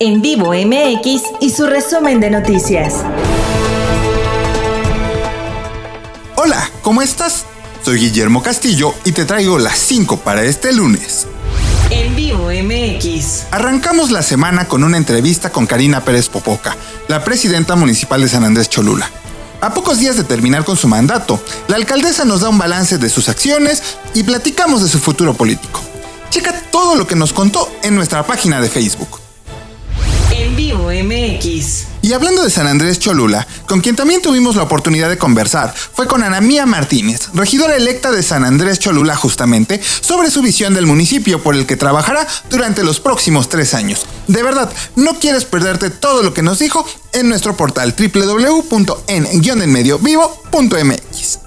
En vivo MX y su resumen de noticias. Hola, ¿cómo estás? Soy Guillermo Castillo y te traigo las 5 para este lunes. En vivo MX. Arrancamos la semana con una entrevista con Karina Pérez Popoca, la presidenta municipal de San Andrés Cholula. A pocos días de terminar con su mandato, la alcaldesa nos da un balance de sus acciones y platicamos de su futuro político. Checa todo lo que nos contó en nuestra página de Facebook. MX. Y hablando de San Andrés Cholula, con quien también tuvimos la oportunidad de conversar, fue con Ana Mía Martínez, regidora electa de San Andrés Cholula justamente, sobre su visión del municipio por el que trabajará durante los próximos tres años. De verdad, no quieres perderte todo lo que nos dijo en nuestro portal www.en-mediovivo.mx.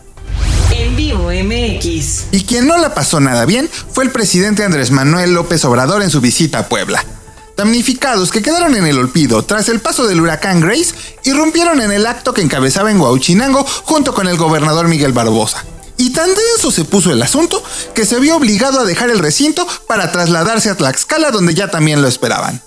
En vivo MX. Y quien no la pasó nada bien fue el presidente Andrés Manuel López Obrador en su visita a Puebla. Damnificados que quedaron en el olvido tras el paso del huracán Grace irrumpieron en el acto que encabezaba en Huauchinango junto con el gobernador Miguel Barbosa. Y tan denso se puso el asunto que se vio obligado a dejar el recinto para trasladarse a Tlaxcala donde ya también lo esperaban.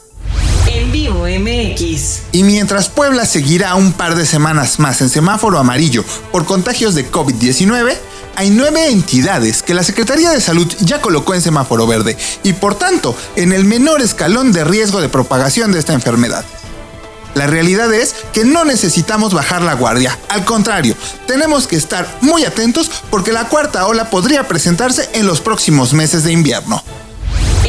En vivo MX. Y mientras Puebla seguirá un par de semanas más en semáforo amarillo por contagios de COVID-19, hay nueve entidades que la Secretaría de Salud ya colocó en semáforo verde y por tanto en el menor escalón de riesgo de propagación de esta enfermedad. La realidad es que no necesitamos bajar la guardia, al contrario, tenemos que estar muy atentos porque la cuarta ola podría presentarse en los próximos meses de invierno.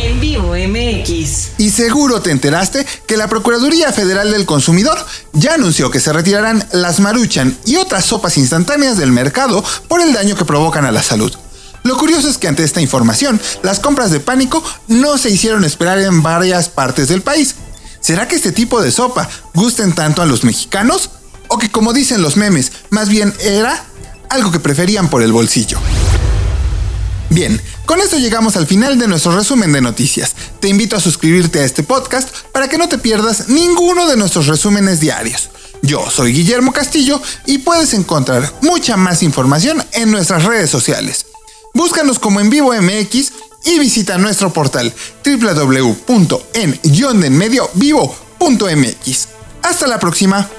En vivo MX. Y seguro te enteraste que la Procuraduría Federal del Consumidor ya anunció que se retirarán las maruchan y otras sopas instantáneas del mercado por el daño que provocan a la salud. Lo curioso es que ante esta información, las compras de pánico no se hicieron esperar en varias partes del país. ¿Será que este tipo de sopa gusten tanto a los mexicanos? ¿O que como dicen los memes, más bien era algo que preferían por el bolsillo? Bien, con esto llegamos al final de nuestro resumen de noticias. Te invito a suscribirte a este podcast para que no te pierdas ninguno de nuestros resúmenes diarios. Yo soy Guillermo Castillo y puedes encontrar mucha más información en nuestras redes sociales. Búscanos como en vivo MX y visita nuestro portal www.en-mediovivo.mx. Hasta la próxima.